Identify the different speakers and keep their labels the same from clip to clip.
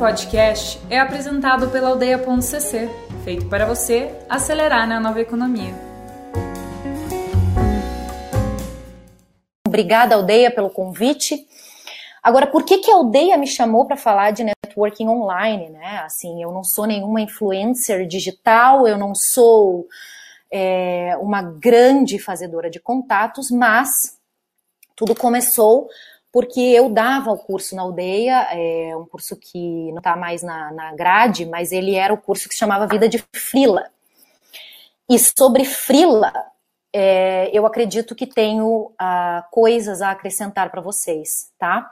Speaker 1: podcast é apresentado pela aldeia.cc, feito para você acelerar na nova economia.
Speaker 2: Obrigada, Aldeia, pelo convite. Agora, por que, que a Aldeia me chamou para falar de networking online, né? Assim, eu não sou nenhuma influencer digital, eu não sou é, uma grande fazedora de contatos, mas tudo começou porque eu dava o curso na aldeia, é um curso que não está mais na, na grade, mas ele era o curso que se chamava Vida de Frila. E sobre Frila, é, eu acredito que tenho ah, coisas a acrescentar para vocês, tá?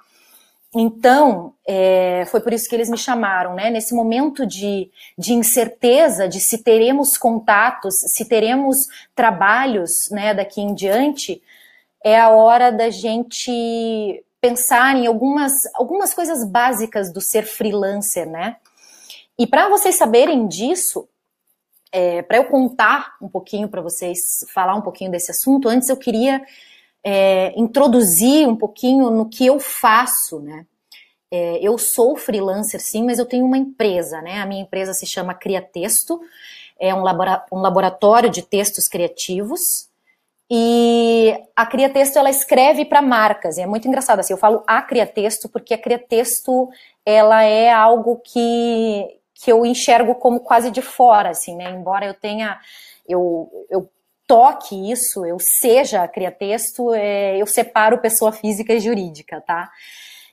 Speaker 2: Então, é, foi por isso que eles me chamaram, né? Nesse momento de, de incerteza de se teremos contatos, se teremos trabalhos, né, daqui em diante, é a hora da gente pensar em algumas, algumas coisas básicas do ser freelancer, né? E para vocês saberem disso, é, para eu contar um pouquinho para vocês, falar um pouquinho desse assunto, antes eu queria é, introduzir um pouquinho no que eu faço, né? É, eu sou freelancer, sim, mas eu tenho uma empresa, né? A minha empresa se chama Cria Texto, é um, labora um laboratório de textos criativos. E a Cria Texto ela escreve para marcas, e é muito engraçado assim, eu falo a Cria Texto porque a Cria Texto ela é algo que, que eu enxergo como quase de fora, assim, né? Embora eu tenha eu, eu toque isso, eu seja a Cria Texto, é, eu separo pessoa física e jurídica, tá?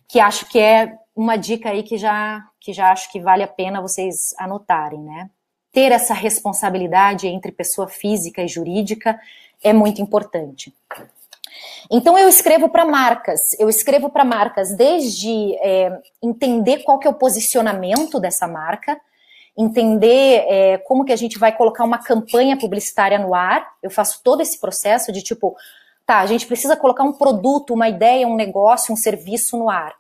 Speaker 2: Que acho que é uma dica aí que já que já acho que vale a pena vocês anotarem, né? Ter essa responsabilidade entre pessoa física e jurídica é muito importante. Então eu escrevo para marcas, eu escrevo para marcas desde é, entender qual que é o posicionamento dessa marca, entender é, como que a gente vai colocar uma campanha publicitária no ar. Eu faço todo esse processo de tipo, tá, a gente precisa colocar um produto, uma ideia, um negócio, um serviço no ar.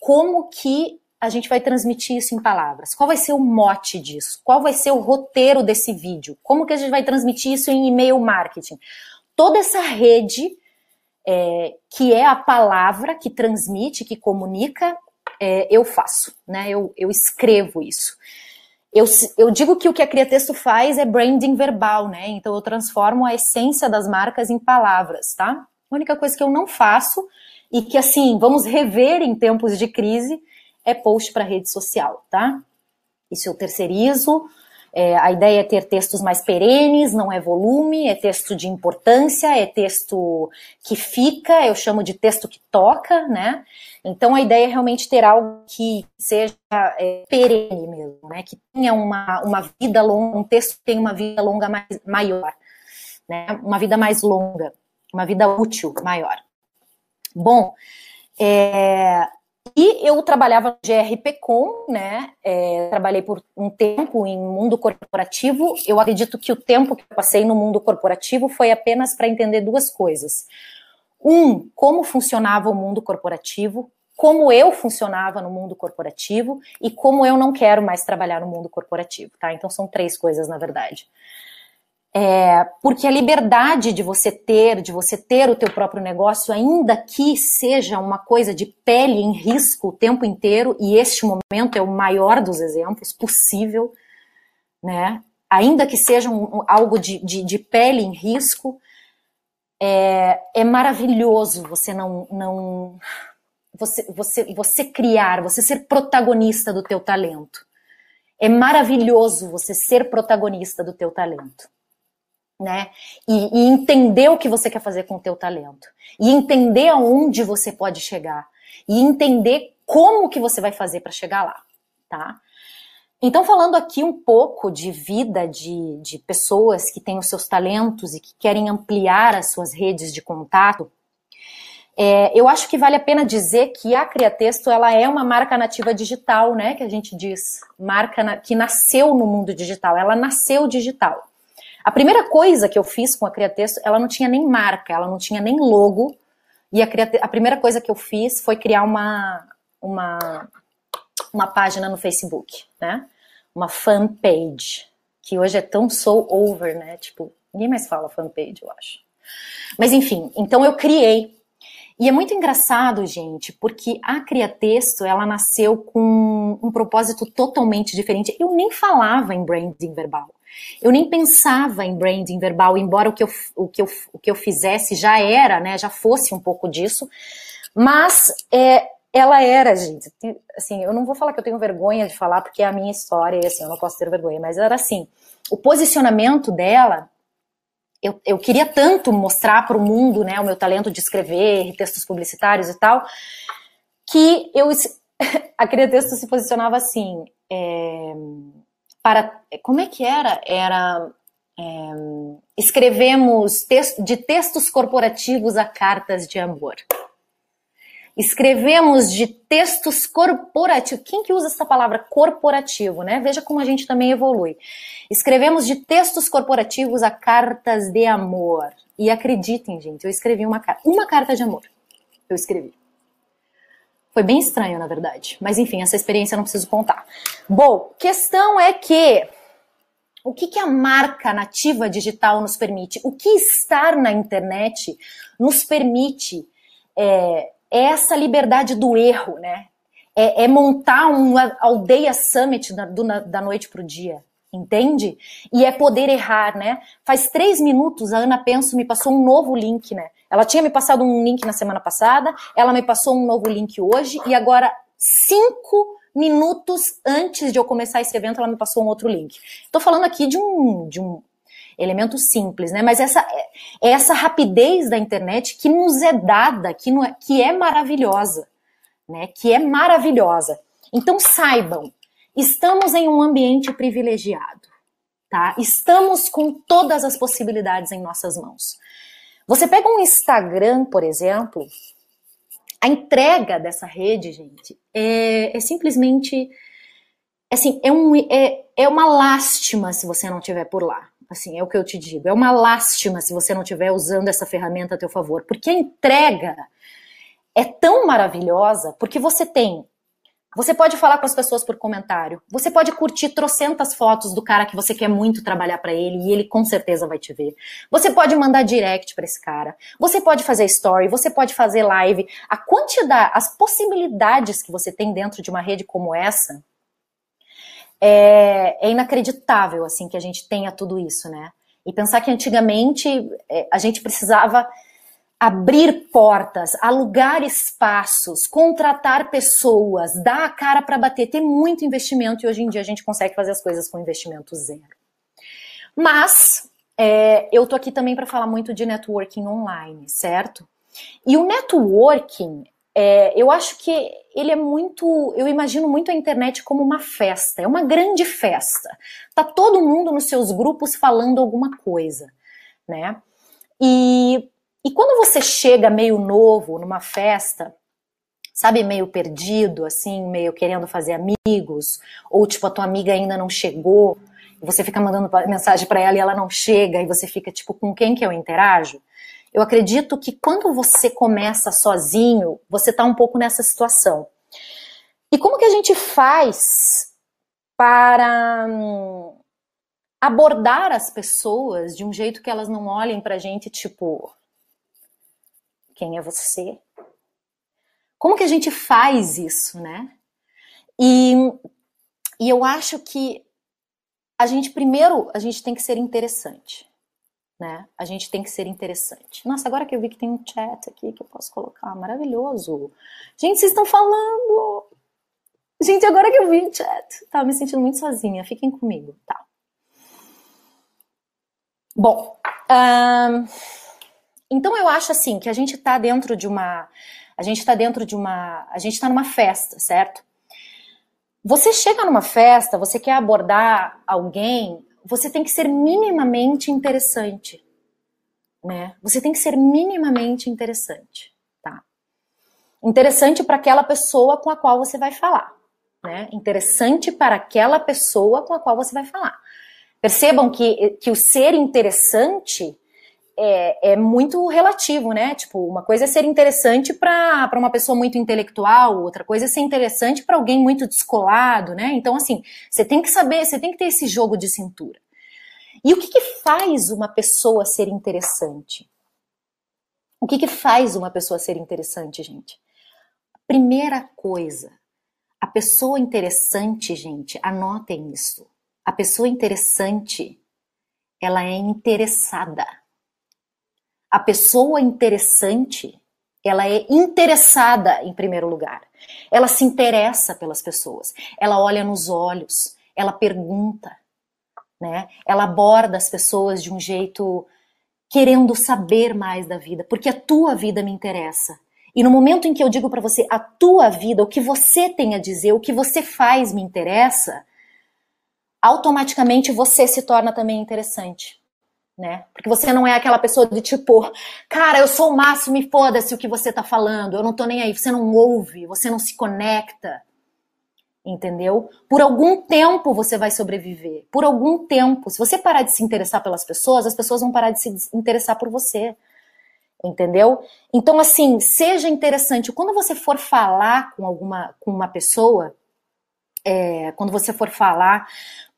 Speaker 2: Como que a gente vai transmitir isso em palavras? Qual vai ser o mote disso? Qual vai ser o roteiro desse vídeo? Como que a gente vai transmitir isso em e-mail marketing? Toda essa rede é, que é a palavra que transmite, que comunica, é, eu faço, né? Eu, eu escrevo isso. Eu, eu, digo que o que a Criatexto faz é branding verbal, né? Então eu transformo a essência das marcas em palavras, tá? A única coisa que eu não faço e que assim vamos rever em tempos de crise é post para rede social, tá? Isso eu terceirizo. É, a ideia é ter textos mais perenes, não é volume, é texto de importância, é texto que fica, eu chamo de texto que toca, né? Então a ideia é realmente ter algo que seja é, perene mesmo, né? Que tenha uma, uma vida longa, um texto que tenha uma vida longa mais, maior, né? Uma vida mais longa, uma vida útil maior. Bom, é, e eu trabalhava no GRPcom, né? É, trabalhei por um tempo em mundo corporativo. Eu acredito que o tempo que eu passei no mundo corporativo foi apenas para entender duas coisas. Um, como funcionava o mundo corporativo, como eu funcionava no mundo corporativo e como eu não quero mais trabalhar no mundo corporativo, tá? Então são três coisas, na verdade. É, porque a liberdade de você ter, de você ter o teu próprio negócio, ainda que seja uma coisa de pele em risco o tempo inteiro, e este momento é o maior dos exemplos possível, né? Ainda que seja um, algo de, de, de, pele em risco, é, é maravilhoso você não, não você, você, você criar, você ser protagonista do teu talento. É maravilhoso você ser protagonista do teu talento né? E, e, entender o que você quer fazer com o teu talento. E entender aonde você pode chegar. E entender como que você vai fazer para chegar lá, tá? Então, falando aqui um pouco de vida de, de pessoas que têm os seus talentos e que querem ampliar as suas redes de contato, é, eu acho que vale a pena dizer que a Criatexto ela é uma marca nativa digital, né? Que a gente diz, marca na, que nasceu no mundo digital, ela nasceu digital. A primeira coisa que eu fiz com a Criatexto, ela não tinha nem marca, ela não tinha nem logo. E a, a primeira coisa que eu fiz foi criar uma, uma, uma página no Facebook, né? Uma fanpage, que hoje é tão so over, né? Tipo, ninguém mais fala fanpage, eu acho. Mas enfim, então eu criei. E é muito engraçado, gente, porque a Criatexto, ela nasceu com um, um propósito totalmente diferente. Eu nem falava em branding verbal. Eu nem pensava em branding verbal, embora o que eu, o que eu, o que eu fizesse já era, né, já fosse um pouco disso, mas é, ela era, gente, assim, eu não vou falar que eu tenho vergonha de falar, porque é a minha história, e assim, eu não posso ter vergonha, mas era assim, o posicionamento dela, eu, eu queria tanto mostrar para o mundo, né, o meu talento de escrever textos publicitários e tal, que eu, aquele texto se posicionava assim, é, para, como é que era? Era, é, escrevemos texto, de textos corporativos a cartas de amor. Escrevemos de textos corporativos. Quem que usa essa palavra corporativo, né? Veja como a gente também evolui. Escrevemos de textos corporativos a cartas de amor. E acreditem, gente, eu escrevi uma carta, uma carta de amor. Eu escrevi. Foi bem estranho, na verdade. Mas enfim, essa experiência eu não preciso contar. Bom, questão é que o que, que a marca nativa digital nos permite? O que estar na internet nos permite é, é essa liberdade do erro, né? É, é montar uma aldeia summit da, do, da noite para o dia, entende? E é poder errar, né? Faz três minutos a Ana Penso me passou um novo link, né? Ela tinha me passado um link na semana passada, ela me passou um novo link hoje, e agora, cinco minutos antes de eu começar esse evento, ela me passou um outro link. Estou falando aqui de um, de um elemento simples, né? Mas essa é essa rapidez da internet que nos é dada, que, é, que é maravilhosa, né? Que é maravilhosa. Então saibam, estamos em um ambiente privilegiado, tá? Estamos com todas as possibilidades em nossas mãos. Você pega um Instagram, por exemplo, a entrega dessa rede, gente, é, é simplesmente assim, é, um, é, é uma lástima se você não estiver por lá. Assim, é o que eu te digo. É uma lástima se você não estiver usando essa ferramenta a teu favor, porque a entrega é tão maravilhosa, porque você tem você pode falar com as pessoas por comentário. Você pode curtir trocentas fotos do cara que você quer muito trabalhar para ele e ele com certeza vai te ver. Você pode mandar direct para esse cara. Você pode fazer story, você pode fazer live. A quantidade, as possibilidades que você tem dentro de uma rede como essa é, é inacreditável assim que a gente tenha tudo isso, né? E pensar que antigamente é, a gente precisava abrir portas, alugar espaços, contratar pessoas, dar a cara para bater, ter muito investimento e hoje em dia a gente consegue fazer as coisas com investimento zero. Mas é, eu tô aqui também para falar muito de networking online, certo? E o networking, é, eu acho que ele é muito, eu imagino muito a internet como uma festa, é uma grande festa. Tá todo mundo nos seus grupos falando alguma coisa, né? E e quando você chega meio novo numa festa, sabe, meio perdido, assim, meio querendo fazer amigos, ou tipo a tua amiga ainda não chegou, e você fica mandando mensagem para ela e ela não chega, e você fica tipo, com quem que eu interajo? Eu acredito que quando você começa sozinho, você tá um pouco nessa situação. E como que a gente faz para hum, abordar as pessoas de um jeito que elas não olhem pra gente tipo, quem é você? Como que a gente faz isso, né? E, e eu acho que a gente, primeiro, a gente tem que ser interessante, né? A gente tem que ser interessante. Nossa, agora que eu vi que tem um chat aqui que eu posso colocar, maravilhoso. Gente, vocês estão falando! Gente, agora que eu vi o chat, tava me sentindo muito sozinha, fiquem comigo, tá? Bom, um, então eu acho assim que a gente está dentro de uma, a gente está dentro de uma, a gente está numa festa, certo? Você chega numa festa, você quer abordar alguém, você tem que ser minimamente interessante, né? Você tem que ser minimamente interessante, tá? Interessante para aquela pessoa com a qual você vai falar, né? Interessante para aquela pessoa com a qual você vai falar. Percebam que, que o ser interessante é, é, muito relativo, né? Tipo, uma coisa é ser interessante para uma pessoa muito intelectual, outra coisa é ser interessante para alguém muito descolado, né? Então, assim, você tem que saber, você tem que ter esse jogo de cintura. E o que, que faz uma pessoa ser interessante? O que, que faz uma pessoa ser interessante, gente? Primeira coisa, a pessoa interessante, gente, anotem isso. A pessoa interessante, ela é interessada. A pessoa interessante, ela é interessada em primeiro lugar. Ela se interessa pelas pessoas. Ela olha nos olhos, ela pergunta, né? Ela aborda as pessoas de um jeito querendo saber mais da vida, porque a tua vida me interessa. E no momento em que eu digo para você a tua vida, o que você tem a dizer, o que você faz me interessa, automaticamente você se torna também interessante. Né? Porque você não é aquela pessoa de tipo, cara, eu sou o máximo e foda-se o que você tá falando, eu não tô nem aí, você não ouve, você não se conecta entendeu? Por algum tempo você vai sobreviver. Por algum tempo. Se você parar de se interessar pelas pessoas, as pessoas vão parar de se interessar por você. Entendeu? Então, assim, seja interessante. Quando você for falar com alguma com uma pessoa, é, quando você for falar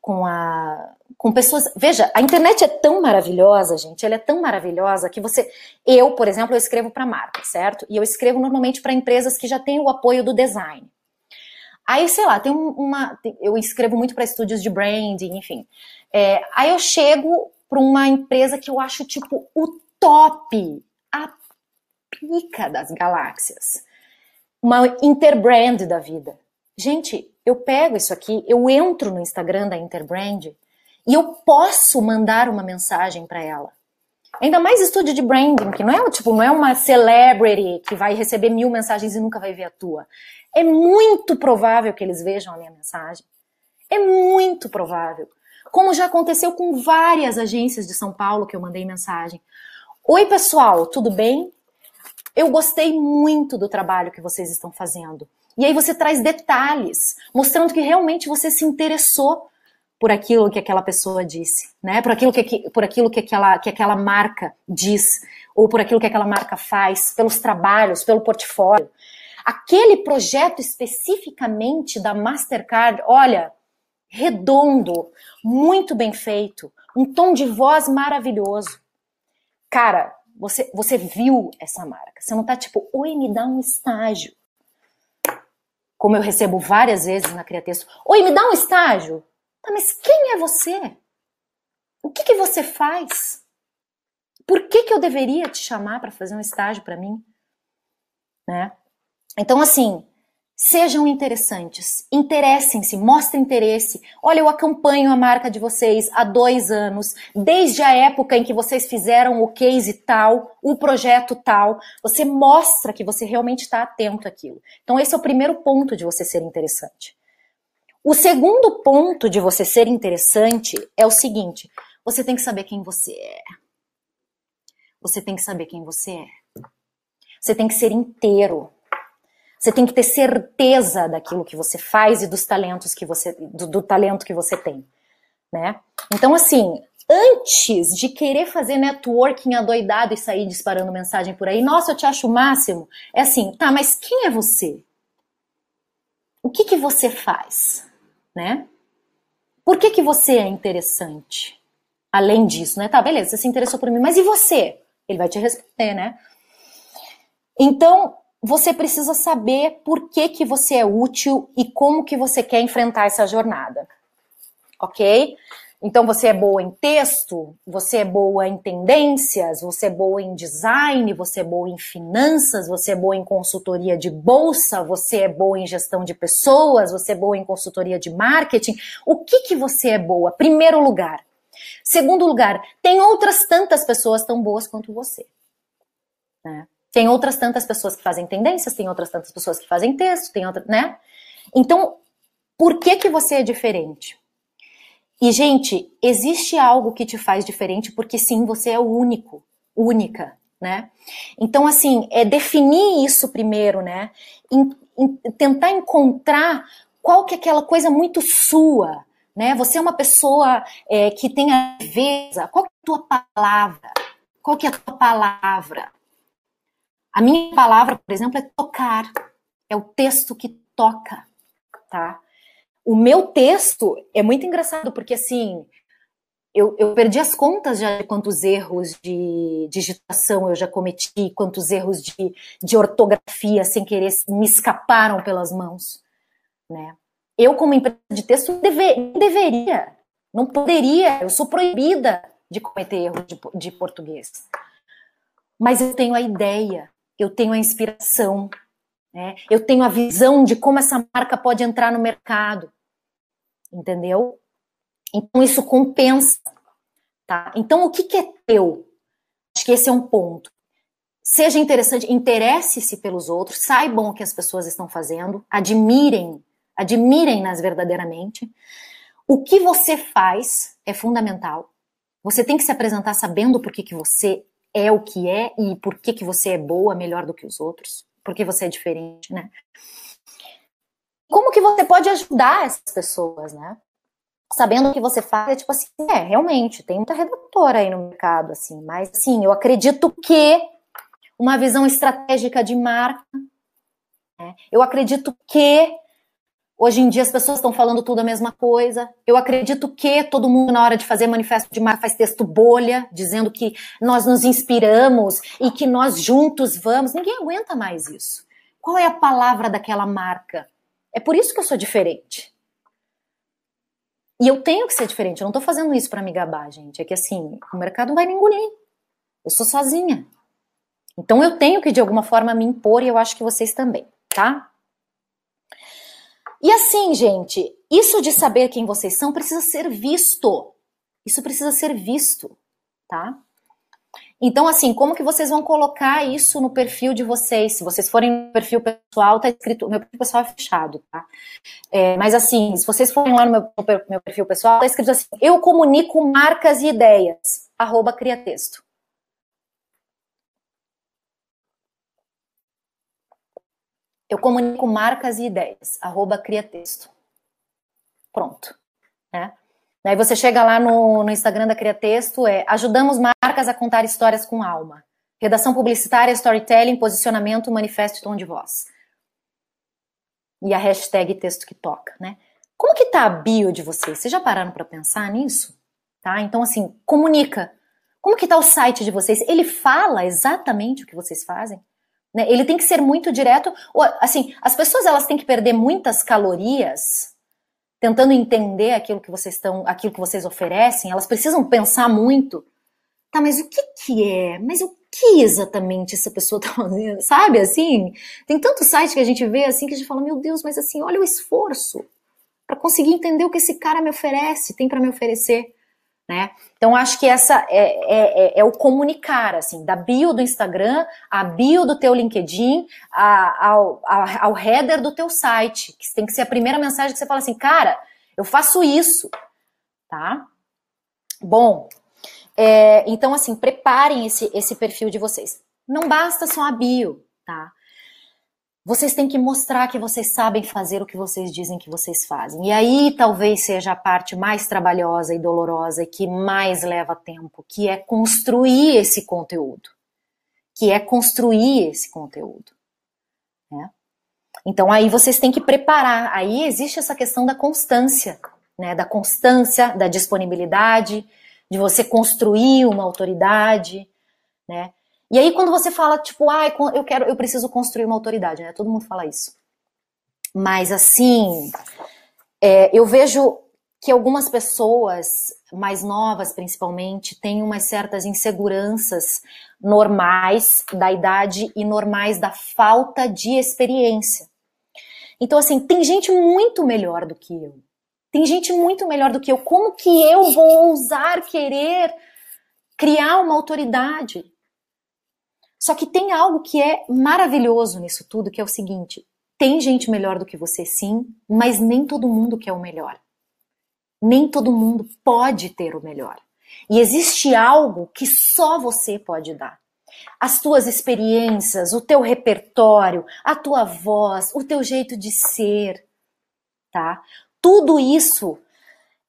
Speaker 2: com a com pessoas, veja, a internet é tão maravilhosa, gente, ela é tão maravilhosa que você, eu, por exemplo, eu escrevo para marca, certo? E eu escrevo normalmente para empresas que já têm o apoio do design. Aí, sei lá, tem uma. Eu escrevo muito para estúdios de branding, enfim. É, aí eu chego para uma empresa que eu acho, tipo, o top, a pica das galáxias. Uma interbrand da vida. Gente, eu pego isso aqui, eu entro no Instagram da Interbrand e eu posso mandar uma mensagem para ela. Ainda mais estúdio de branding, que não é tipo, não é uma celebrity que vai receber mil mensagens e nunca vai ver a tua. É muito provável que eles vejam a minha mensagem. É muito provável. Como já aconteceu com várias agências de São Paulo que eu mandei mensagem. Oi, pessoal, tudo bem? Eu gostei muito do trabalho que vocês estão fazendo. E aí você traz detalhes, mostrando que realmente você se interessou por aquilo que aquela pessoa disse, né? Por aquilo que, por aquilo que aquela, que aquela marca diz, ou por aquilo que aquela marca faz, pelos trabalhos, pelo portfólio. Aquele projeto especificamente da Mastercard, olha, redondo, muito bem feito, um tom de voz maravilhoso. Cara, você, você viu essa marca. Você não tá tipo, oi, me dá um estágio. Como eu recebo várias vezes na Criatexto. Oi, me dá um estágio. Tá, mas quem é você? O que, que você faz? Por que, que eu deveria te chamar para fazer um estágio para mim? Né? Então, assim, sejam interessantes, interessem-se, mostrem interesse. Olha, eu acompanho a marca de vocês há dois anos, desde a época em que vocês fizeram o case tal, o projeto tal. Você mostra que você realmente está atento àquilo. Então, esse é o primeiro ponto de você ser interessante. O segundo ponto de você ser interessante é o seguinte: você tem que saber quem você é. Você tem que saber quem você é. Você tem que ser inteiro. Você tem que ter certeza daquilo que você faz e dos talentos que você, do, do talento que você tem, né? Então, assim, antes de querer fazer networking adoidado e sair disparando mensagem por aí, nossa, eu te acho o máximo, é assim, tá, mas quem é você? O que que você faz, né? Por que que você é interessante? Além disso, né? Tá, beleza, você se interessou por mim, mas e você? Ele vai te responder, né? Então, você precisa saber por que, que você é útil e como que você quer enfrentar essa jornada. Ok? Então você é boa em texto, você é boa em tendências, você é boa em design, você é boa em finanças, você é boa em consultoria de bolsa, você é boa em gestão de pessoas, você é boa em consultoria de marketing. O que que você é boa? Primeiro lugar. Segundo lugar, tem outras tantas pessoas tão boas quanto você. Né? Tem outras tantas pessoas que fazem tendências, tem outras tantas pessoas que fazem texto, tem outra, né? Então, por que que você é diferente? E gente, existe algo que te faz diferente porque sim, você é o único, única, né? Então, assim, é definir isso primeiro, né? Em, em, tentar encontrar qual que é aquela coisa muito sua, né? Você é uma pessoa é, que tem a veza. Qual que é a tua palavra? Qual que é a tua palavra? A minha palavra, por exemplo, é tocar. É o texto que toca, tá? O meu texto é muito engraçado, porque assim, eu, eu, perdi as contas já de quantos erros de digitação eu já cometi, quantos erros de, de ortografia sem querer me escaparam pelas mãos. né? Eu, como empresa de texto, deve, deveria, não poderia, eu sou proibida de cometer erro de, de português. Mas eu tenho a ideia, eu tenho a inspiração, né? eu tenho a visão de como essa marca pode entrar no mercado, entendeu? Então isso compensa, tá? Então o que, que é teu? Acho que esse é um ponto. Seja interessante, interesse-se pelos outros, saibam o que as pessoas estão fazendo, admirem admirem-nas verdadeiramente. O que você faz é fundamental. Você tem que se apresentar sabendo por que, que você é o que é e por que, que você é boa, melhor do que os outros, porque você é diferente, né? Como que você pode ajudar essas pessoas, né? Sabendo o que você faz, é tipo assim, é, realmente, tem muita redatora aí no mercado, assim, mas assim, eu acredito que uma visão estratégica de marca, né? eu acredito que Hoje em dia as pessoas estão falando tudo a mesma coisa. Eu acredito que todo mundo, na hora de fazer manifesto de marca, faz texto bolha, dizendo que nós nos inspiramos e que nós juntos vamos. Ninguém aguenta mais isso. Qual é a palavra daquela marca? É por isso que eu sou diferente. E eu tenho que ser diferente. Eu não estou fazendo isso para me gabar, gente. É que assim, o mercado vai me engolir. Eu sou sozinha. Então eu tenho que de alguma forma me impor e eu acho que vocês também, tá? E assim, gente, isso de saber quem vocês são precisa ser visto. Isso precisa ser visto, tá? Então, assim, como que vocês vão colocar isso no perfil de vocês? Se vocês forem no perfil pessoal, tá escrito. Meu perfil pessoal é fechado, tá? É, mas, assim, se vocês forem lá no meu, meu, perfil pessoal, tá escrito assim: eu comunico marcas e ideias. Arroba cria texto. Eu comunico marcas e ideias, arroba cria texto. Pronto. Né? Daí você chega lá no, no Instagram da Cria Texto, é ajudamos marcas a contar histórias com alma. Redação publicitária, storytelling, posicionamento, manifesto e tom de voz. E a hashtag texto que toca, né? Como que tá a bio de vocês? Vocês já pararam para pensar nisso? Tá? Então, assim, comunica. Como que tá o site de vocês? Ele fala exatamente o que vocês fazem? Né? Ele tem que ser muito direto. Ou, assim, as pessoas elas têm que perder muitas calorias tentando entender aquilo que vocês estão, aquilo que vocês oferecem. Elas precisam pensar muito. Tá, mas o que que é? Mas o que exatamente essa pessoa tá fazendo? Sabe assim? Tem tanto site que a gente vê assim que a gente fala, meu Deus, mas assim, olha o esforço para conseguir entender o que esse cara me oferece, tem para me oferecer né? Então acho que essa é, é, é, é, o comunicar, assim, da bio do Instagram, a bio do teu LinkedIn, a, ao, a, ao header do teu site, que tem que ser a primeira mensagem que você fala assim, cara, eu faço isso, tá? Bom, é, então assim, preparem esse, esse perfil de vocês. Não basta só a bio, tá? Vocês têm que mostrar que vocês sabem fazer o que vocês dizem que vocês fazem. E aí talvez seja a parte mais trabalhosa e dolorosa e que mais leva tempo, que é construir esse conteúdo. Que é construir esse conteúdo. Né? Então aí vocês têm que preparar. Aí existe essa questão da constância, né? Da constância, da disponibilidade, de você construir uma autoridade, né? E aí, quando você fala, tipo, ah, eu quero, eu preciso construir uma autoridade, né? Todo mundo fala isso. Mas assim, é, eu vejo que algumas pessoas, mais novas principalmente, têm umas certas inseguranças normais da idade e normais da falta de experiência. Então, assim, tem gente muito melhor do que eu. Tem gente muito melhor do que eu. Como que eu vou ousar querer criar uma autoridade? Só que tem algo que é maravilhoso nisso tudo, que é o seguinte: tem gente melhor do que você, sim, mas nem todo mundo quer o melhor. Nem todo mundo pode ter o melhor. E existe algo que só você pode dar. As tuas experiências, o teu repertório, a tua voz, o teu jeito de ser, tá? Tudo isso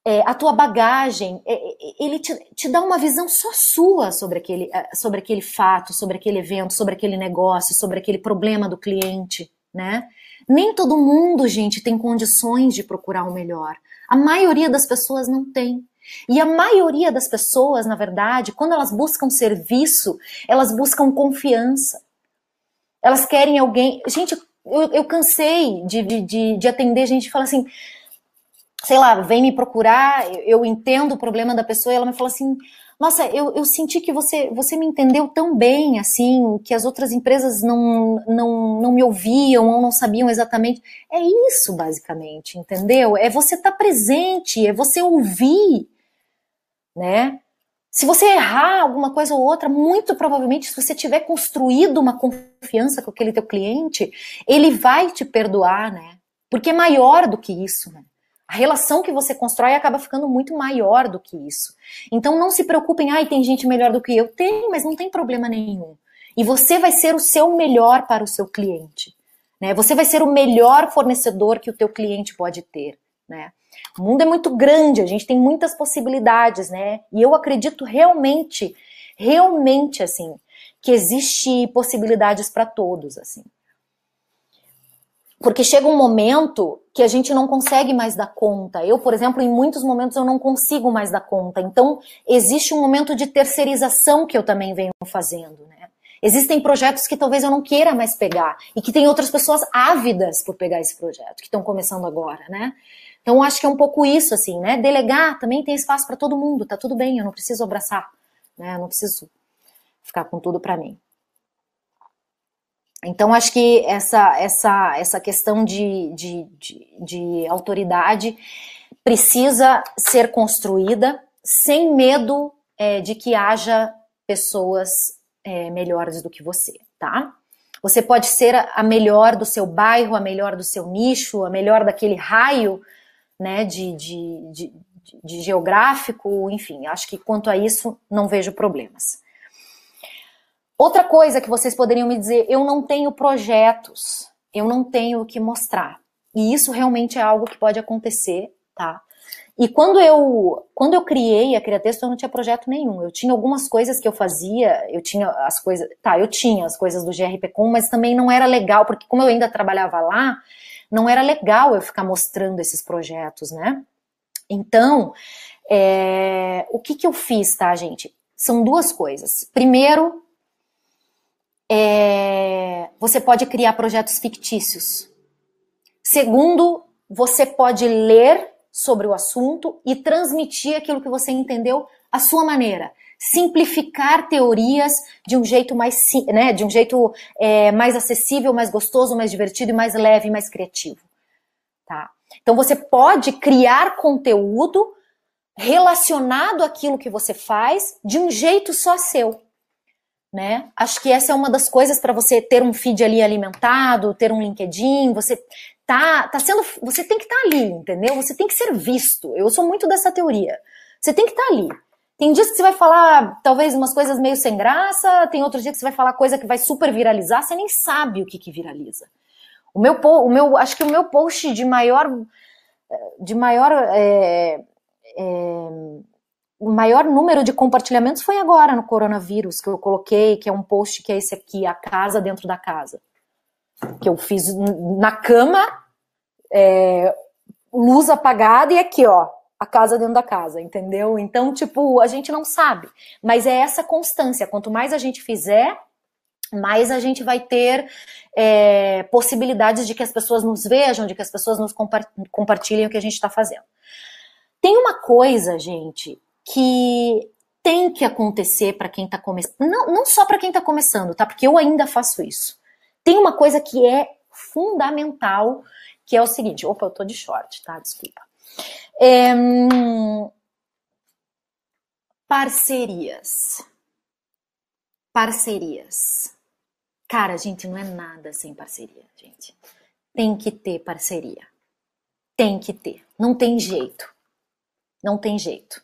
Speaker 2: é, a tua bagagem, é, é, ele te, te, dá uma visão só sua sobre aquele, é, sobre aquele fato, sobre aquele evento, sobre aquele negócio, sobre aquele problema do cliente, né? Nem todo mundo, gente, tem condições de procurar o melhor. A maioria das pessoas não tem. E a maioria das pessoas, na verdade, quando elas buscam serviço, elas buscam confiança. Elas querem alguém. Gente, eu, eu cansei de, de, de atender gente e falar assim, sei lá, vem me procurar, eu entendo o problema da pessoa e ela me fala assim, nossa, eu, eu senti que você, você me entendeu tão bem, assim, que as outras empresas não, não, não me ouviam ou não sabiam exatamente. É isso, basicamente, entendeu? É você estar tá presente, é você ouvir, né? Se você errar alguma coisa ou outra, muito provavelmente, se você tiver construído uma confiança com aquele teu cliente, ele vai te perdoar, né? Porque é maior do que isso, né? A relação que você constrói acaba ficando muito maior do que isso. Então não se preocupem, ai, tem gente melhor do que eu. Tem, mas não tem problema nenhum. E você vai ser o seu melhor para o seu cliente. Né? Você vai ser o melhor fornecedor que o teu cliente pode ter. Né? O mundo é muito grande, a gente tem muitas possibilidades, né? E eu acredito realmente, realmente assim, que existe possibilidades para todos, assim. Porque chega um momento que a gente não consegue mais dar conta. Eu, por exemplo, em muitos momentos eu não consigo mais dar conta. Então, existe um momento de terceirização que eu também venho fazendo, né? Existem projetos que talvez eu não queira mais pegar e que tem outras pessoas ávidas por pegar esse projeto, que estão começando agora, né? Então, acho que é um pouco isso, assim, né? Delegar também tem espaço para todo mundo, tá tudo bem, eu não preciso abraçar, né? Eu não preciso ficar com tudo para mim. Então, acho que essa, essa, essa questão de, de, de, de autoridade precisa ser construída sem medo é, de que haja pessoas é, melhores do que você, tá? Você pode ser a melhor do seu bairro, a melhor do seu nicho, a melhor daquele raio né, de, de, de, de geográfico, enfim, acho que quanto a isso não vejo problemas. Outra coisa que vocês poderiam me dizer, eu não tenho projetos, eu não tenho o que mostrar. E isso realmente é algo que pode acontecer, tá? E quando eu, quando eu criei a Criatexto, eu não tinha projeto nenhum. Eu tinha algumas coisas que eu fazia, eu tinha as coisas, tá, eu tinha as coisas do GRPcom, mas também não era legal, porque como eu ainda trabalhava lá, não era legal eu ficar mostrando esses projetos, né? Então, é, o que que eu fiz, tá, gente? São duas coisas. Primeiro, é, você pode criar projetos fictícios. Segundo, você pode ler sobre o assunto e transmitir aquilo que você entendeu à sua maneira. Simplificar teorias de um jeito mais, né, de um jeito é, mais acessível, mais gostoso, mais divertido e mais leve, mais criativo. Tá? Então você pode criar conteúdo relacionado àquilo que você faz de um jeito só seu né? Acho que essa é uma das coisas para você ter um feed ali alimentado, ter um LinkedIn, você tá, tá sendo, você tem que estar tá ali, entendeu? Você tem que ser visto. Eu sou muito dessa teoria. Você tem que estar tá ali. Tem dias que você vai falar talvez umas coisas meio sem graça, tem outros dias que você vai falar coisa que vai super viralizar, você nem sabe o que que viraliza. O meu, o meu acho que o meu post de maior de maior é, é, o maior número de compartilhamentos foi agora no coronavírus, que eu coloquei, que é um post que é esse aqui, a casa dentro da casa. Que eu fiz na cama, é, luz apagada e aqui, ó, a casa dentro da casa, entendeu? Então, tipo, a gente não sabe. Mas é essa constância. Quanto mais a gente fizer, mais a gente vai ter é, possibilidades de que as pessoas nos vejam, de que as pessoas nos compartilhem o que a gente está fazendo. Tem uma coisa, gente, que tem que acontecer para quem está começando. Não, não só para quem está começando, tá? Porque eu ainda faço isso. Tem uma coisa que é fundamental, que é o seguinte. Opa, eu tô de short, tá? Desculpa. É, parcerias. Parcerias. Cara, gente, não é nada sem parceria, gente. Tem que ter parceria. Tem que ter. Não tem jeito. Não tem jeito.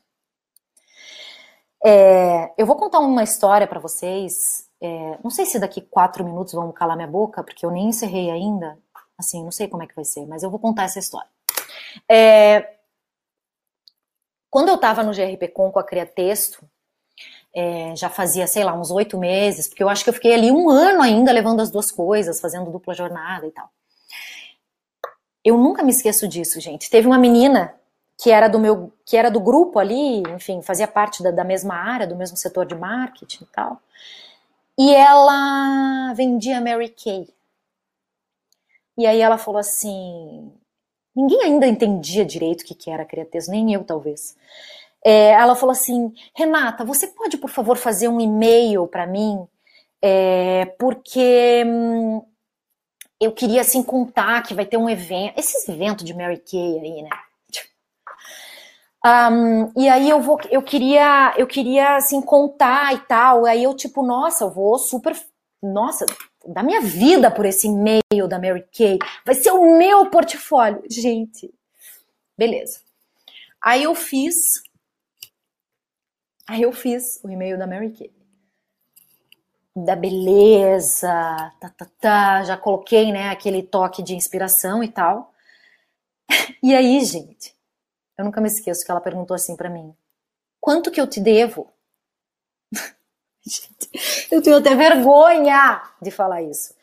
Speaker 2: É, eu vou contar uma história para vocês. É, não sei se daqui quatro minutos vão calar minha boca, porque eu nem encerrei ainda. Assim, não sei como é que vai ser, mas eu vou contar essa história. É, quando eu estava no GRPcom com a Cria Texto, é, já fazia, sei lá, uns oito meses, porque eu acho que eu fiquei ali um ano ainda levando as duas coisas, fazendo dupla jornada e tal. Eu nunca me esqueço disso, gente. Teve uma menina que era do meu, que era do grupo ali, enfim, fazia parte da, da mesma área, do mesmo setor de marketing e tal. E ela vendia Mary Kay. E aí ela falou assim, ninguém ainda entendia direito o que, que era criatez, nem eu talvez. É, ela falou assim, Renata, você pode por favor fazer um e-mail para mim, é, porque hum, eu queria assim contar que vai ter um evento, esses eventos de Mary Kay aí, né? Um, e aí eu vou, eu queria, eu queria assim contar e tal. Aí eu tipo, nossa, eu vou super, nossa, da minha vida por esse e-mail da Mary Kay. Vai ser o meu portfólio, gente. Beleza. Aí eu fiz, aí eu fiz o e-mail da Mary Kay. Da beleza, tá, tá, tá, já coloquei, né, aquele toque de inspiração e tal. E aí, gente, eu nunca me esqueço que ela perguntou assim para mim: quanto que eu te devo? Eu tenho até vergonha de falar isso.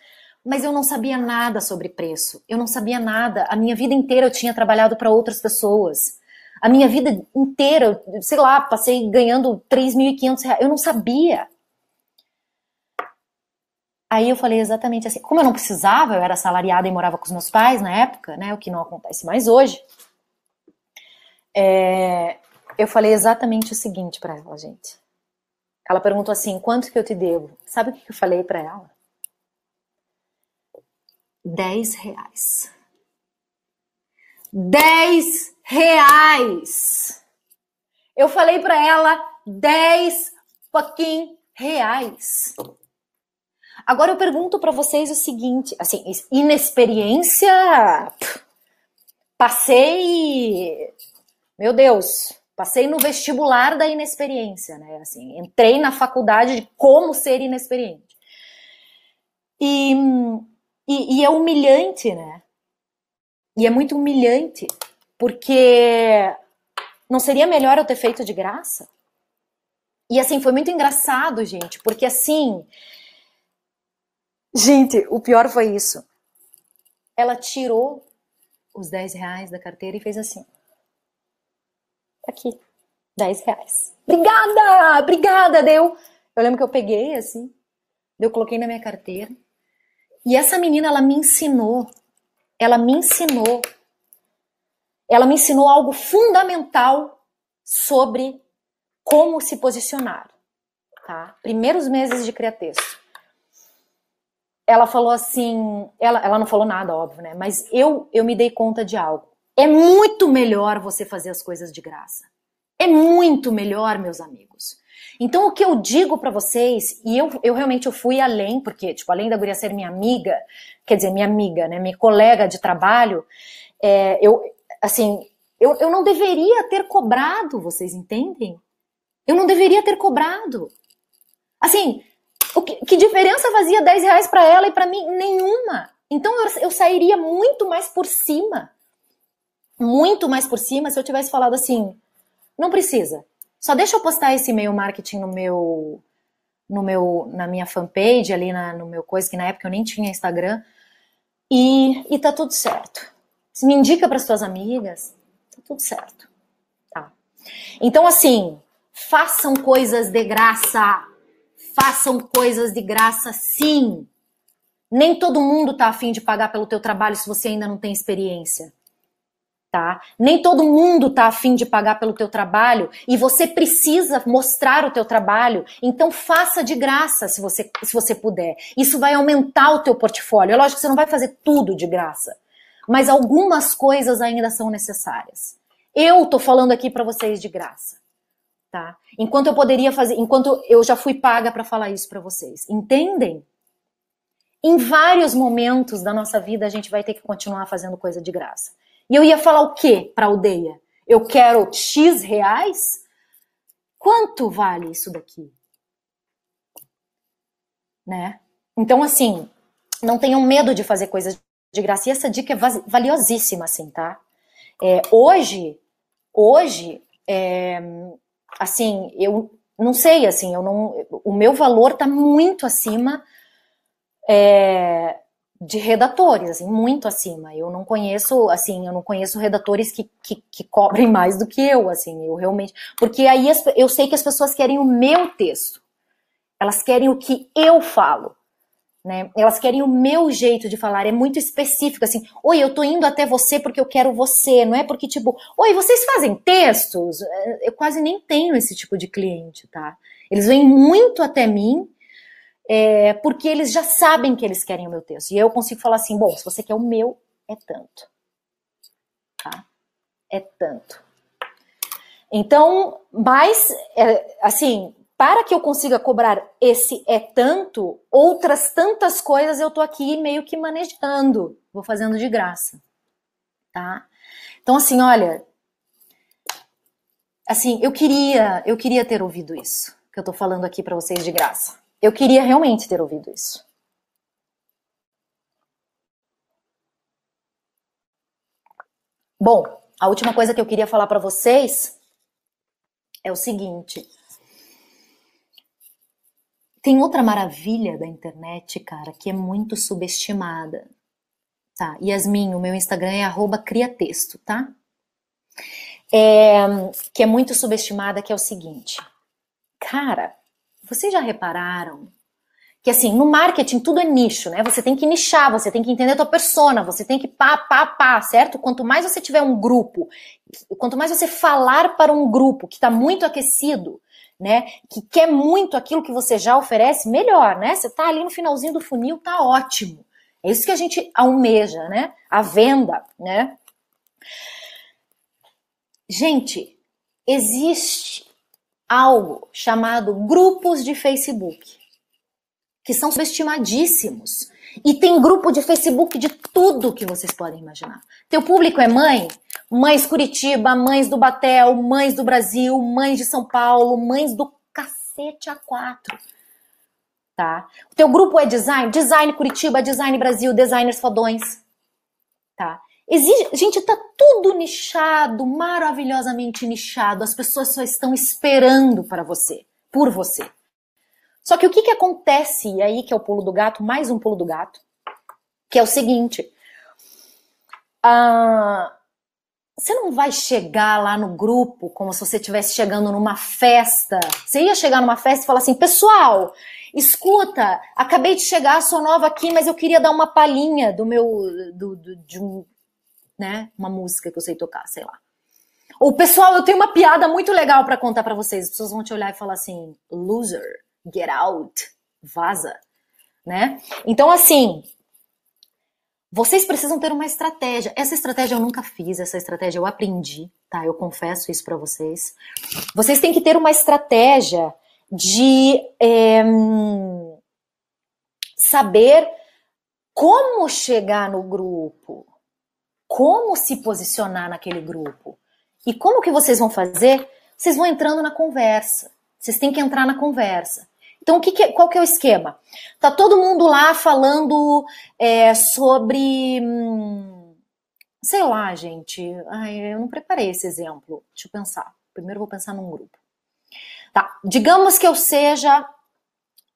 Speaker 2: Mas eu não sabia nada sobre preço. Eu não sabia nada. A minha vida inteira eu tinha trabalhado para outras pessoas. A minha vida inteira, sei lá, passei ganhando 3.500 reais. Eu não sabia. Aí eu falei exatamente assim. Como eu não precisava, eu era assalariada e morava com os meus pais na época, né? O que não acontece mais hoje. É, eu falei exatamente o seguinte para ela, gente. Ela perguntou assim: quanto que eu te devo? Sabe o que eu falei para ela? 10 reais. 10 reais! Eu falei para ela 10 fucking reais. Agora eu pergunto para vocês o seguinte, assim, inexperiência, passei meu Deus, passei no vestibular da inexperiência, né? Assim, entrei na faculdade de como ser inexperiente. E, e, e é humilhante, né? E é muito humilhante, porque não seria melhor eu ter feito de graça? E assim, foi muito engraçado, gente, porque assim. Gente, o pior foi isso. Ela tirou os 10 reais da carteira e fez assim. Aqui, 10 reais. Obrigada! Obrigada! Deu. Eu lembro que eu peguei assim, eu coloquei na minha carteira. E essa menina, ela me ensinou. Ela me ensinou. Ela me ensinou algo fundamental sobre como se posicionar. Tá? Primeiros meses de criar texto. Ela falou assim, ela, ela não falou nada, óbvio, né? Mas eu, eu me dei conta de algo. É muito melhor você fazer as coisas de graça. É muito melhor, meus amigos. Então, o que eu digo para vocês, e eu, eu realmente eu fui além, porque, tipo, além da guria ser minha amiga, quer dizer, minha amiga, né, minha colega de trabalho, é, eu, assim, eu, eu não deveria ter cobrado, vocês entendem? Eu não deveria ter cobrado. Assim, o que, que diferença fazia 10 reais para ela e para mim? Nenhuma. Então, eu, eu sairia muito mais por cima muito mais por cima se eu tivesse falado assim, não precisa. Só deixa eu postar esse e-mail marketing no meu no meu na minha fanpage ali na, no meu coisa que na época eu nem tinha Instagram e, e tá tudo certo. Se me indica para suas amigas, tá tudo certo. Tá. Então assim, façam coisas de graça. Façam coisas de graça sim. Nem todo mundo tá afim de pagar pelo teu trabalho se você ainda não tem experiência tá? Nem todo mundo tá afim de pagar pelo teu trabalho e você precisa mostrar o teu trabalho, então faça de graça se você, se você puder. Isso vai aumentar o teu portfólio. É lógico que você não vai fazer tudo de graça, mas algumas coisas ainda são necessárias. Eu tô falando aqui para vocês de graça, tá? Enquanto eu poderia fazer, enquanto eu já fui paga para falar isso para vocês. Entendem? Em vários momentos da nossa vida a gente vai ter que continuar fazendo coisa de graça. E eu ia falar o quê para a aldeia? Eu quero X reais? Quanto vale isso daqui? Né? Então, assim, não tenham medo de fazer coisas de graça. E essa dica é valiosíssima, assim, tá? É, hoje, hoje, é, assim, eu não sei, assim, eu não, o meu valor está muito acima é, de redatores, assim, muito acima. Eu não conheço, assim, eu não conheço redatores que, que, que cobrem mais do que eu, assim, eu realmente. Porque aí as, eu sei que as pessoas querem o meu texto. Elas querem o que eu falo. Né? Elas querem o meu jeito de falar, é muito específico, assim, oi, eu tô indo até você porque eu quero você, não é porque, tipo, oi, vocês fazem textos? Eu quase nem tenho esse tipo de cliente, tá? Eles vêm muito até mim, é, porque eles já sabem que eles querem o meu texto. E eu consigo falar assim, bom, se você quer o meu, é tanto. Tá? É tanto. Então, mas, é, assim, para que eu consiga cobrar esse é tanto, outras tantas coisas eu tô aqui meio que manejando, vou fazendo de graça, tá? Então assim, olha, assim, eu queria, eu queria ter ouvido isso que eu tô falando aqui para vocês de graça. Eu queria realmente ter ouvido isso. Bom, a última coisa que eu queria falar para vocês é o seguinte, tem outra maravilha da internet, cara, que é muito subestimada. Tá, Yasmin, o meu Instagram é arroba criatexto, tá? É, que é muito subestimada, que é o seguinte. Cara, vocês já repararam que assim, no marketing tudo é nicho, né? Você tem que nichar, você tem que entender a tua persona, você tem que pá, pá, pá, certo? Quanto mais você tiver um grupo, quanto mais você falar para um grupo que está muito aquecido, né? Que quer muito aquilo que você já oferece, melhor, né? Você tá ali no finalzinho do funil, tá ótimo. É isso que a gente almeja, né? A venda, né? Gente, existe algo chamado grupos de Facebook, que são subestimadíssimos. E tem grupo de Facebook de tudo que vocês podem imaginar. Teu público é mãe? Mães Curitiba, mães do Batel, mães do Brasil, mães de São Paulo, mães do cacete a quatro. Tá? O teu grupo é design? Design Curitiba, Design Brasil, designers fodões. Tá? Exige, gente, tá tudo nichado, maravilhosamente nichado. As pessoas só estão esperando para você, por você. Só que o que, que acontece, e aí que é o pulo do gato, mais um pulo do gato, que é o seguinte: ah, você não vai chegar lá no grupo como se você estivesse chegando numa festa. Você ia chegar numa festa e falar assim, pessoal, escuta, acabei de chegar, sou nova aqui, mas eu queria dar uma palhinha do meu, do, do, de um, né, uma música que eu sei tocar, sei lá. Ou pessoal, eu tenho uma piada muito legal para contar para vocês. As pessoas vão te olhar e falar assim, loser get out, vaza, né? Então, assim, vocês precisam ter uma estratégia. Essa estratégia eu nunca fiz, essa estratégia eu aprendi, tá? Eu confesso isso para vocês. Vocês têm que ter uma estratégia de é, saber como chegar no grupo, como se posicionar naquele grupo. E como que vocês vão fazer? Vocês vão entrando na conversa. Vocês têm que entrar na conversa. Então, que que, qual que é o esquema? Tá todo mundo lá falando é, sobre. Hum, sei lá, gente. Ai, eu não preparei esse exemplo. Deixa eu pensar. Primeiro vou pensar num grupo. Tá. Digamos que eu seja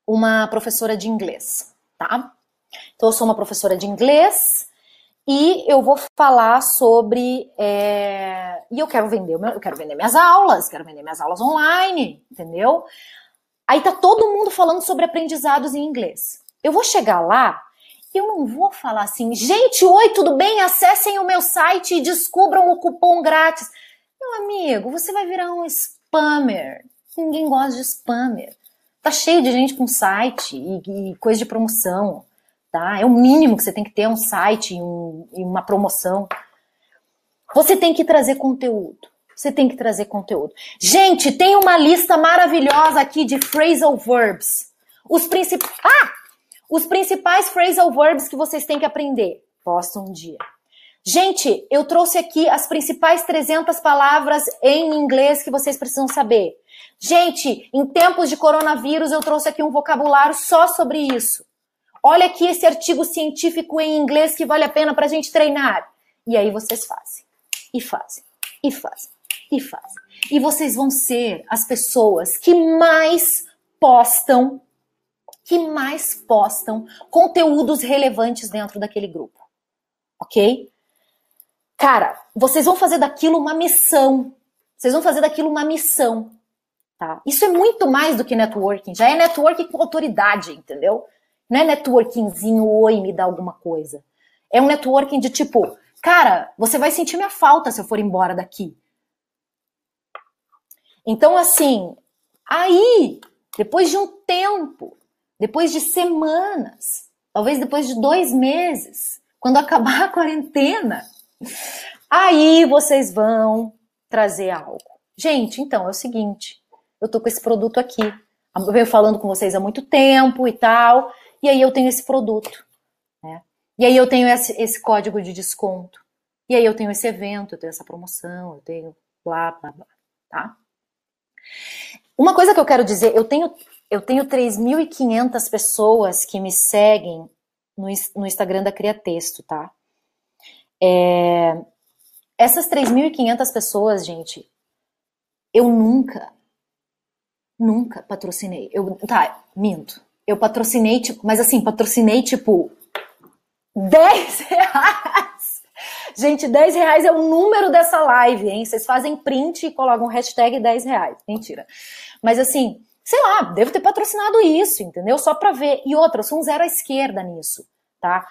Speaker 2: uma professora de inglês, tá? Então, eu sou uma professora de inglês e eu vou falar sobre. É, e eu quero vender, eu quero vender minhas aulas, quero vender minhas aulas online, entendeu? Aí tá todo mundo falando sobre aprendizados em inglês. Eu vou chegar lá, eu não vou falar assim, gente, oi, tudo bem? Acessem o meu site e descubram o cupom grátis. Meu amigo, você vai virar um spammer. Ninguém gosta de spammer. Tá cheio de gente com site e, e coisa de promoção, tá? É o mínimo que você tem que ter um site e, um, uma promoção. Você tem que trazer conteúdo você tem que trazer conteúdo. Gente, tem uma lista maravilhosa aqui de phrasal verbs. Os, princip... ah! Os principais phrasal verbs que vocês têm que aprender. Posta um dia. Gente, eu trouxe aqui as principais 300 palavras em inglês que vocês precisam saber. Gente, em tempos de coronavírus, eu trouxe aqui um vocabulário só sobre isso. Olha aqui esse artigo científico em inglês que vale a pena para a gente treinar. E aí vocês fazem, e fazem, e fazem e fazem. E vocês vão ser as pessoas que mais postam, que mais postam conteúdos relevantes dentro daquele grupo. Ok? Cara, vocês vão fazer daquilo uma missão. Vocês vão fazer daquilo uma missão. Tá? Isso é muito mais do que networking. Já é networking com autoridade, entendeu? Não é networkingzinho, oi, me dá alguma coisa. É um networking de tipo, cara, você vai sentir minha falta se eu for embora daqui. Então, assim, aí, depois de um tempo, depois de semanas, talvez depois de dois meses, quando acabar a quarentena, aí vocês vão trazer algo. Gente, então é o seguinte, eu tô com esse produto aqui, eu venho falando com vocês há muito tempo e tal, e aí eu tenho esse produto, né? E aí eu tenho esse, esse código de desconto, e aí eu tenho esse evento, eu tenho essa promoção, eu tenho blá, blá, blá, tá? Uma coisa que eu quero dizer, eu tenho, eu tenho 3.500 pessoas que me seguem no, no Instagram da Cria Texto, tá? É, essas 3.500 pessoas, gente, eu nunca, nunca patrocinei. Eu, tá, minto. Eu patrocinei, tipo, mas assim, patrocinei, tipo, 10 reais. Gente, 10 reais é o número dessa live, hein? Vocês fazem print e colocam hashtag 10 reais. Mentira. Mas assim, sei lá, devo ter patrocinado isso, entendeu? Só pra ver. E outra, eu sou um zero à esquerda nisso, tá?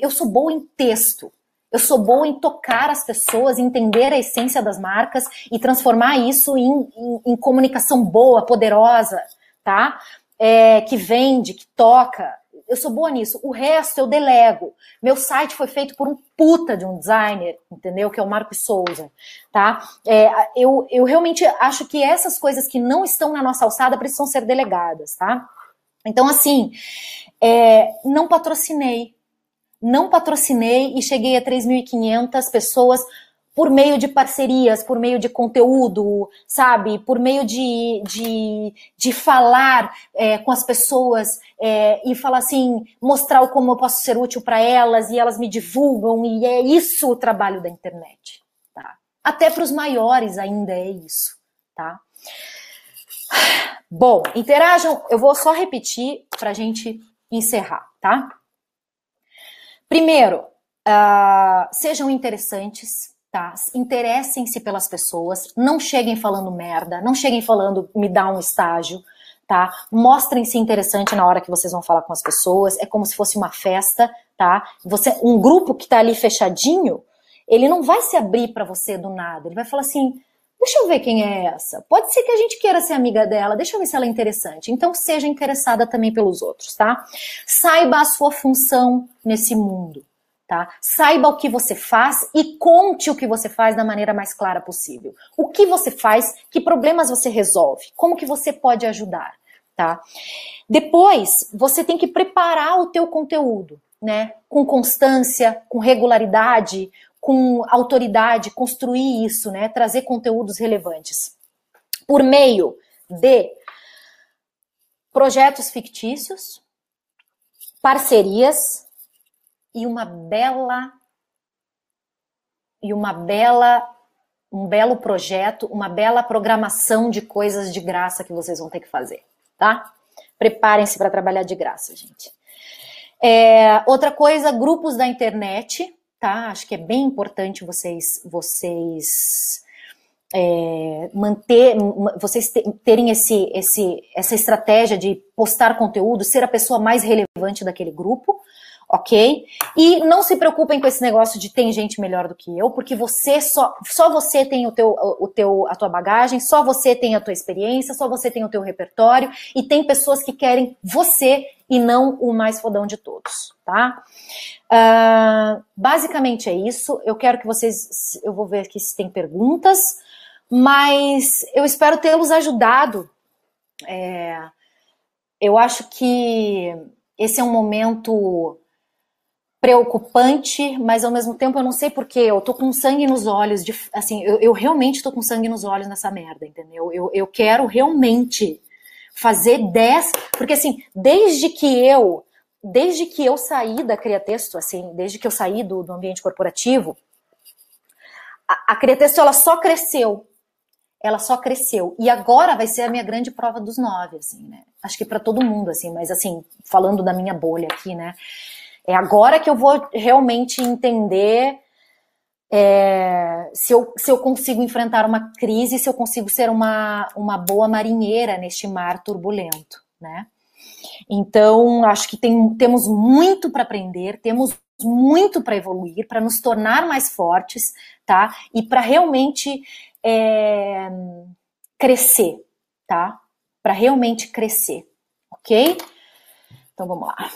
Speaker 2: Eu sou boa em texto. Eu sou boa em tocar as pessoas, entender a essência das marcas e transformar isso em, em, em comunicação boa, poderosa, tá? É, que vende, que toca. Eu sou boa nisso. O resto eu delego. Meu site foi feito por um puta de um designer, entendeu? Que é o Marcos Souza, tá? É, eu, eu realmente acho que essas coisas que não estão na nossa alçada precisam ser delegadas, tá? Então, assim, é, não patrocinei, não patrocinei e cheguei a 3.500 pessoas por meio de parcerias, por meio de conteúdo, sabe? Por meio de, de, de falar é, com as pessoas é, e falar assim, mostrar como eu posso ser útil para elas e elas me divulgam, e é isso o trabalho da internet, tá? Até para os maiores ainda é isso, tá? Bom, interajam, eu vou só repetir para a gente encerrar, tá? Primeiro, uh, sejam interessantes, tá? Interessem-se pelas pessoas, não cheguem falando merda, não cheguem falando me dá um estágio, tá? Mostrem-se interessante na hora que vocês vão falar com as pessoas, é como se fosse uma festa, tá? Você, um grupo que tá ali fechadinho, ele não vai se abrir para você do nada, ele vai falar assim: Deixa eu ver quem é essa. Pode ser que a gente queira ser amiga dela, deixa eu ver se ela é interessante. Então, seja interessada também pelos outros, tá? Saiba a sua função nesse mundo, tá? Saiba o que você faz e conte o que você faz da maneira mais clara possível. O que você faz, que problemas você resolve, como que você pode ajudar, tá? Depois, você tem que preparar o teu conteúdo, né? Com constância, com regularidade, com autoridade, construir isso, né? Trazer conteúdos relevantes. Por meio de projetos fictícios, parcerias e uma bela e uma bela um belo projeto, uma bela programação de coisas de graça que vocês vão ter que fazer, tá? Preparem-se para trabalhar de graça, gente. É, outra coisa, grupos da internet, tá? Acho que é bem importante vocês, vocês é, manter, vocês terem esse, esse, essa estratégia de postar conteúdo, ser a pessoa mais relevante daquele grupo, ok? E não se preocupem com esse negócio de tem gente melhor do que eu, porque você só, só você tem o teu, o teu, a tua bagagem, só você tem a tua experiência, só você tem o teu repertório, e tem pessoas que querem você e não o mais fodão de todos, tá? Uh, basicamente é isso. Eu quero que vocês. Eu vou ver aqui se tem perguntas, mas eu espero tê-los ajudado. É, eu acho que esse é um momento preocupante, mas ao mesmo tempo eu não sei porquê, eu tô com sangue nos olhos, de, assim, eu, eu, realmente tô com sangue nos olhos nessa merda, entendeu? Eu, eu quero realmente fazer 10, porque assim, desde que eu desde que eu saí da Criatexto, assim, desde que eu saí do, do ambiente corporativo, a, a Criatexto ela só cresceu. Ela só cresceu. E agora vai ser a minha grande prova dos nove, assim, né? Acho que para todo mundo, assim, mas assim, falando da minha bolha aqui, né? É agora que eu vou realmente entender é, se, eu, se eu consigo enfrentar uma crise, se eu consigo ser uma, uma boa marinheira neste mar turbulento, né? Então, acho que tem, temos muito para aprender, temos muito para evoluir, para nos tornar mais fortes, tá? E para realmente é, crescer, tá? Para realmente crescer, ok? Então vamos lá.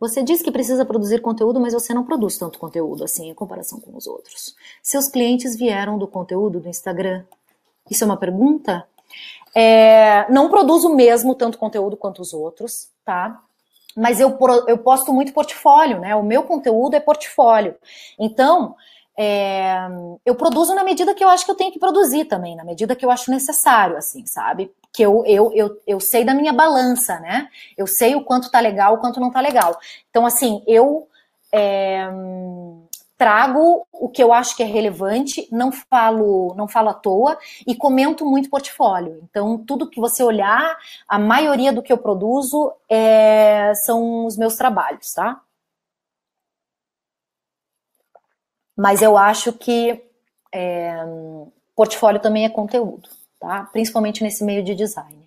Speaker 2: Você diz que precisa produzir conteúdo, mas você não produz tanto conteúdo assim em comparação com os outros. Seus clientes vieram do conteúdo do Instagram? Isso é uma pergunta? É, não produzo mesmo tanto conteúdo quanto os outros, tá? Mas eu, eu posto muito portfólio, né? O meu conteúdo é portfólio. Então, é, eu produzo na medida que eu acho que eu tenho que produzir também, na medida que eu acho necessário, assim, sabe? Que eu, eu, eu, eu sei da minha balança, né? Eu sei o quanto tá legal, o quanto não tá legal. Então, assim, eu é, trago o que eu acho que é relevante, não falo, não falo à toa e comento muito portfólio. Então, tudo que você olhar, a maioria do que eu produzo é, são os meus trabalhos, tá? Mas eu acho que é, portfólio também é conteúdo, tá? Principalmente nesse meio de design.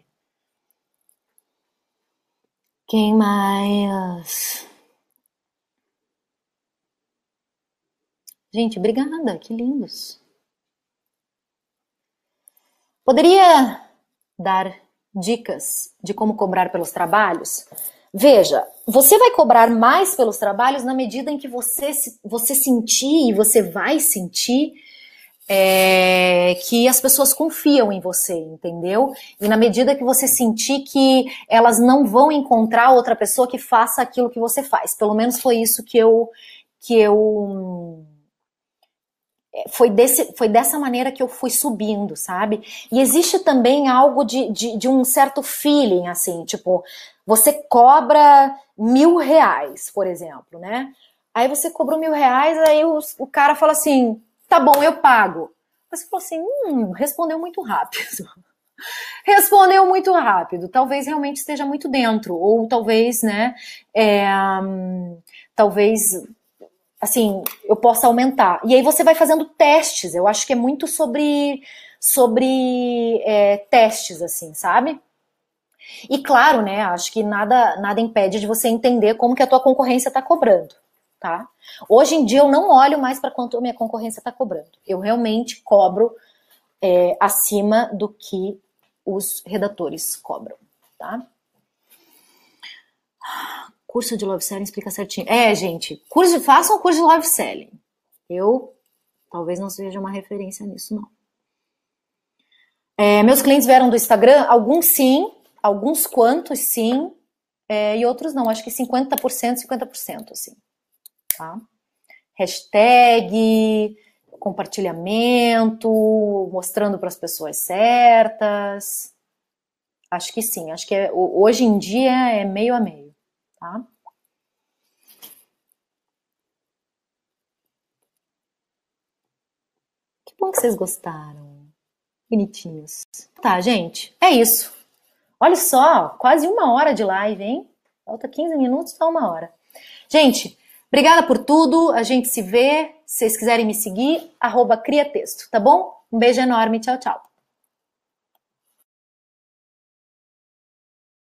Speaker 2: Quem mais? Gente, obrigada, que lindos. Poderia dar dicas de como cobrar pelos trabalhos? Veja, você vai cobrar mais pelos trabalhos na medida em que você, você sentir e você vai sentir é, que as pessoas confiam em você, entendeu? E na medida que você sentir que elas não vão encontrar outra pessoa que faça aquilo que você faz. Pelo menos foi isso que eu que eu é, foi, desse, foi dessa maneira que eu fui subindo, sabe? E existe também algo de, de, de um certo feeling, assim, tipo, você cobra mil reais, por exemplo, né? Aí você cobrou mil reais, aí o, o cara fala assim, tá bom, eu pago. Você falou assim, hum, respondeu muito rápido. respondeu muito rápido. Talvez realmente esteja muito dentro, ou talvez, né, é, talvez assim, eu possa aumentar. E aí você vai fazendo testes. Eu acho que é muito sobre, sobre é, testes, assim, sabe? E claro, né, acho que nada, nada impede de você entender como que a tua concorrência está cobrando, tá? Hoje em dia eu não olho mais para quanto minha concorrência está cobrando. Eu realmente cobro é, acima do que os redatores cobram, tá? Curso de Love Selling explica certinho. É, gente, curso, façam um curso de Love Selling. Eu talvez não seja uma referência nisso, não. É, meus clientes vieram do Instagram, alguns sim, alguns quantos sim, é, e outros não. Acho que 50%, 50%, assim. Tá? Hashtag, compartilhamento, mostrando para as pessoas certas. Acho que sim, acho que é, hoje em dia é meio a meio tá? Que bom que vocês gostaram. Bonitinhos. Tá, gente, é isso. Olha só, quase uma hora de live, hein? Falta 15 minutos, tá uma hora. Gente, obrigada por tudo. A gente se vê. Se vocês quiserem me seguir, arroba cria texto, tá bom? Um beijo enorme. Tchau, tchau.